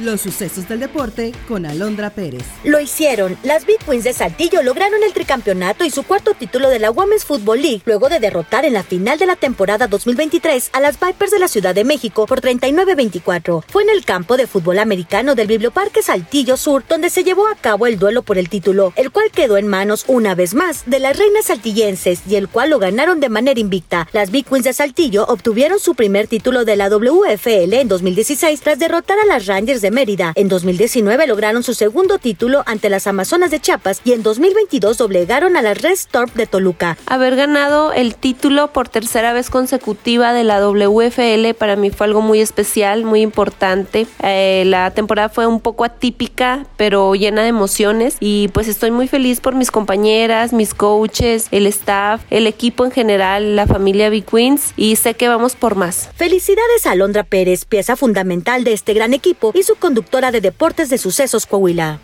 Los sucesos del deporte con Alondra Pérez. Lo hicieron. Las Big Queens de Saltillo lograron el tricampeonato y su cuarto título de la Women's Football League luego de derrotar en la final de la temporada 2023 a las Vipers de la Ciudad de México por 39-24. Fue en el campo de fútbol americano del Biblioparque Saltillo Sur donde se llevó a cabo el duelo por el título, el cual quedó en manos una vez más de las reinas saltillenses y el cual lo ganaron de manera invicta. Las Big Queens de Saltillo obtuvieron su primer título de la WFL en 2016 tras derrotar a las Rangers de Mérida. En 2019 lograron su segundo título ante las Amazonas de Chiapas y en 2022 doblegaron a las Red Storm de Toluca. Haber ganado el título por tercera vez consecutiva de la WFL para mí fue algo muy especial, muy importante. Eh, la temporada fue un poco atípica, pero llena de emociones y pues estoy muy feliz por mis compañeras, mis coaches, el staff, el equipo en general, la familia B Queens y sé que vamos por más. Felicidades a Alondra Pérez, pieza fundamental de este gran equipo y su conductora de Deportes de Sucesos Coahuila.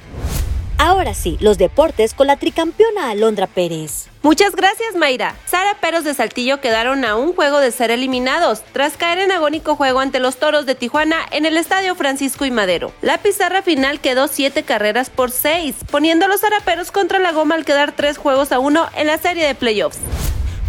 Ahora sí, los deportes con la tricampeona Alondra Pérez. Muchas gracias, Mayra. Sara Peros de Saltillo quedaron a un juego de ser eliminados, tras caer en agónico juego ante los Toros de Tijuana en el Estadio Francisco y Madero. La pizarra final quedó siete carreras por seis, poniendo a los Zaraperos contra la goma al quedar tres juegos a uno en la serie de playoffs.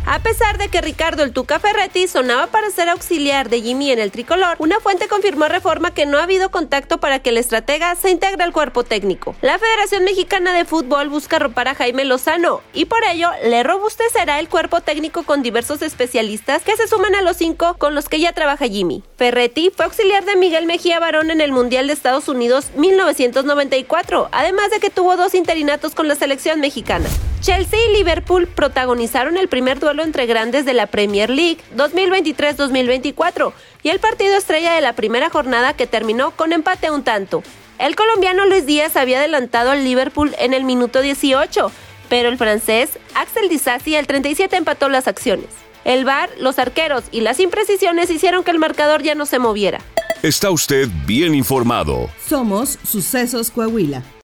A pesar de que Ricardo el Tuca Ferretti sonaba para ser auxiliar de Jimmy en el tricolor, una fuente confirmó a Reforma que no ha habido contacto para que el estratega se integre al cuerpo técnico. La Federación Mexicana de Fútbol busca ropar a Jaime Lozano y por ello le robustecerá el cuerpo técnico con diversos especialistas que se suman a los cinco con los que ya trabaja Jimmy. Ferretti fue auxiliar de Miguel Mejía Barón en el Mundial de Estados Unidos 1994, además de que tuvo dos interinatos con la selección mexicana. Chelsea y Liverpool protagonizaron el primer duelo entre grandes de la Premier League 2023-2024 y el partido estrella de la primera jornada que terminó con empate a un tanto. El colombiano Luis Díaz había adelantado al Liverpool en el minuto 18, pero el francés Axel Disasi al 37 empató las acciones. El VAR, los arqueros y las imprecisiones hicieron que el marcador ya no se moviera. Está usted bien informado. Somos Sucesos Coahuila.